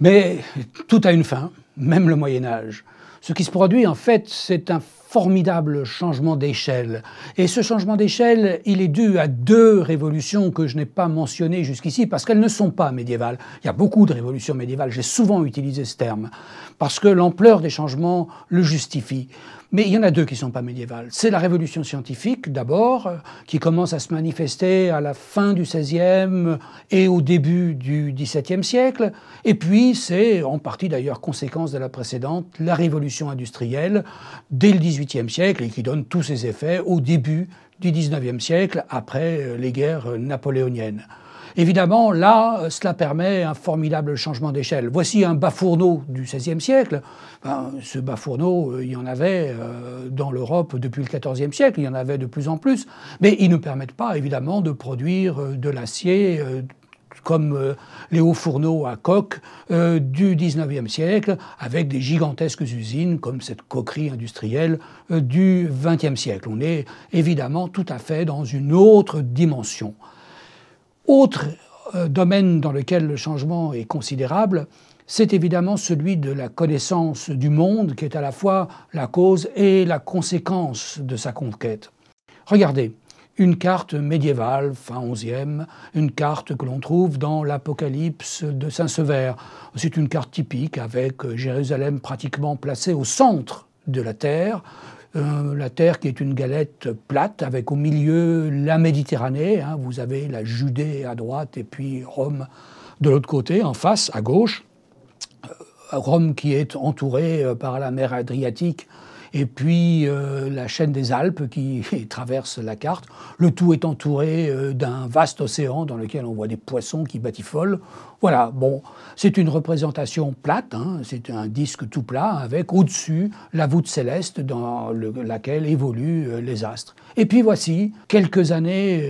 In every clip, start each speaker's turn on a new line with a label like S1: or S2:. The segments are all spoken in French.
S1: Mais tout a une fin, même le Moyen Âge. Ce qui se produit, en fait, c'est un formidable changement d'échelle. Et ce changement d'échelle, il est dû à deux révolutions que je n'ai pas mentionnées jusqu'ici parce qu'elles ne sont pas médiévales. Il y a beaucoup de révolutions médiévales, j'ai souvent utilisé ce terme, parce que l'ampleur des changements le justifie. Mais il y en a deux qui ne sont pas médiévales. C'est la révolution scientifique, d'abord, qui commence à se manifester à la fin du XVIe et au début du XVIIe siècle. Et puis, c'est en partie d'ailleurs conséquence de la précédente, la révolution industrielle, dès le XVIIIe siècle, et qui donne tous ses effets au début du XIXe siècle, après les guerres napoléoniennes. Évidemment, là, cela permet un formidable changement d'échelle. Voici un bas-fourneau du XVIe siècle. ce bas-fourneau, euh, il y en avait euh, dans l'Europe depuis le XIVe siècle, il y en avait de plus en plus, mais ils ne permettent pas, évidemment, de produire euh, de l'acier comme les hauts fourneaux à coque du XIXe siècle, avec des gigantesques usines comme cette coquerie industrielle du XXe siècle. On est évidemment tout à fait dans une autre dimension. Autre euh, domaine dans lequel le changement est considérable, c'est évidemment celui de la connaissance du monde, qui est à la fois la cause et la conséquence de sa conquête. Regardez, une carte médiévale, fin XIe, une carte que l'on trouve dans l'Apocalypse de Saint-Sever. C'est une carte typique avec Jérusalem pratiquement placée au centre de la Terre, euh, la Terre qui est une galette plate avec au milieu la Méditerranée. Hein. vous avez la Judée à droite et puis Rome de l'autre côté, en face, à gauche. Euh, Rome qui est entourée euh, par la mer Adriatique et puis euh, la chaîne des Alpes qui traverse la carte. Le tout est entouré euh, d'un vaste océan dans lequel on voit des poissons qui batifolent. Voilà, bon, c'est une représentation plate, hein. c'est un disque tout plat avec au-dessus la voûte céleste dans laquelle évoluent euh, les astres. Et puis voici quelques années.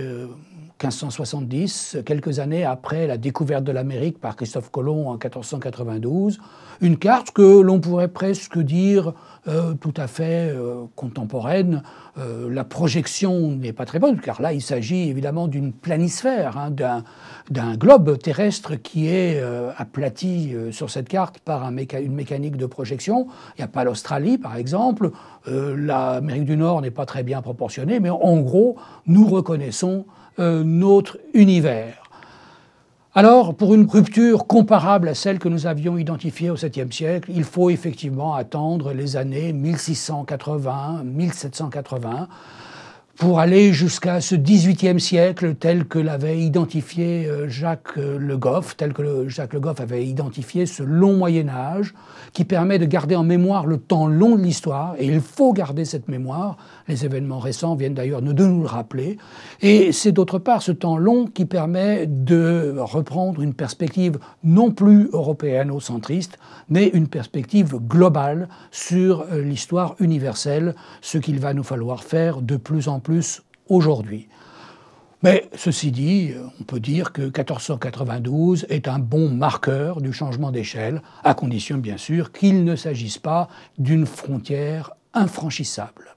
S1: 1570, quelques années après la découverte de l'Amérique par Christophe Colomb en 1492, une carte que l'on pourrait presque dire euh, tout à fait euh, contemporaine. Euh, la projection n'est pas très bonne, car là, il s'agit évidemment d'une planisphère, hein, d'un globe terrestre qui est aplati sur cette carte par une mécanique de projection. Il n'y a pas l'Australie, par exemple. L'Amérique du Nord n'est pas très bien proportionnée, mais en gros, nous reconnaissons notre univers. Alors, pour une rupture comparable à celle que nous avions identifiée au 7e siècle, il faut effectivement attendre les années 1680-1780 pour aller jusqu'à ce XVIIIe siècle tel que l'avait identifié euh, Jacques euh, Le Goff, tel que Jacques Le Goff avait identifié ce long Moyen Âge qui permet de garder en mémoire le temps long de l'histoire, et il faut garder cette mémoire, les événements récents viennent d'ailleurs de nous le rappeler, et c'est d'autre part ce temps long qui permet de reprendre une perspective non plus européano-centriste, mais une perspective globale sur euh, l'histoire universelle, ce qu'il va nous falloir faire de plus en plus aujourd'hui. Mais ceci dit, on peut dire que 1492 est un bon marqueur du changement d'échelle, à condition bien sûr qu'il ne s'agisse pas d'une frontière infranchissable.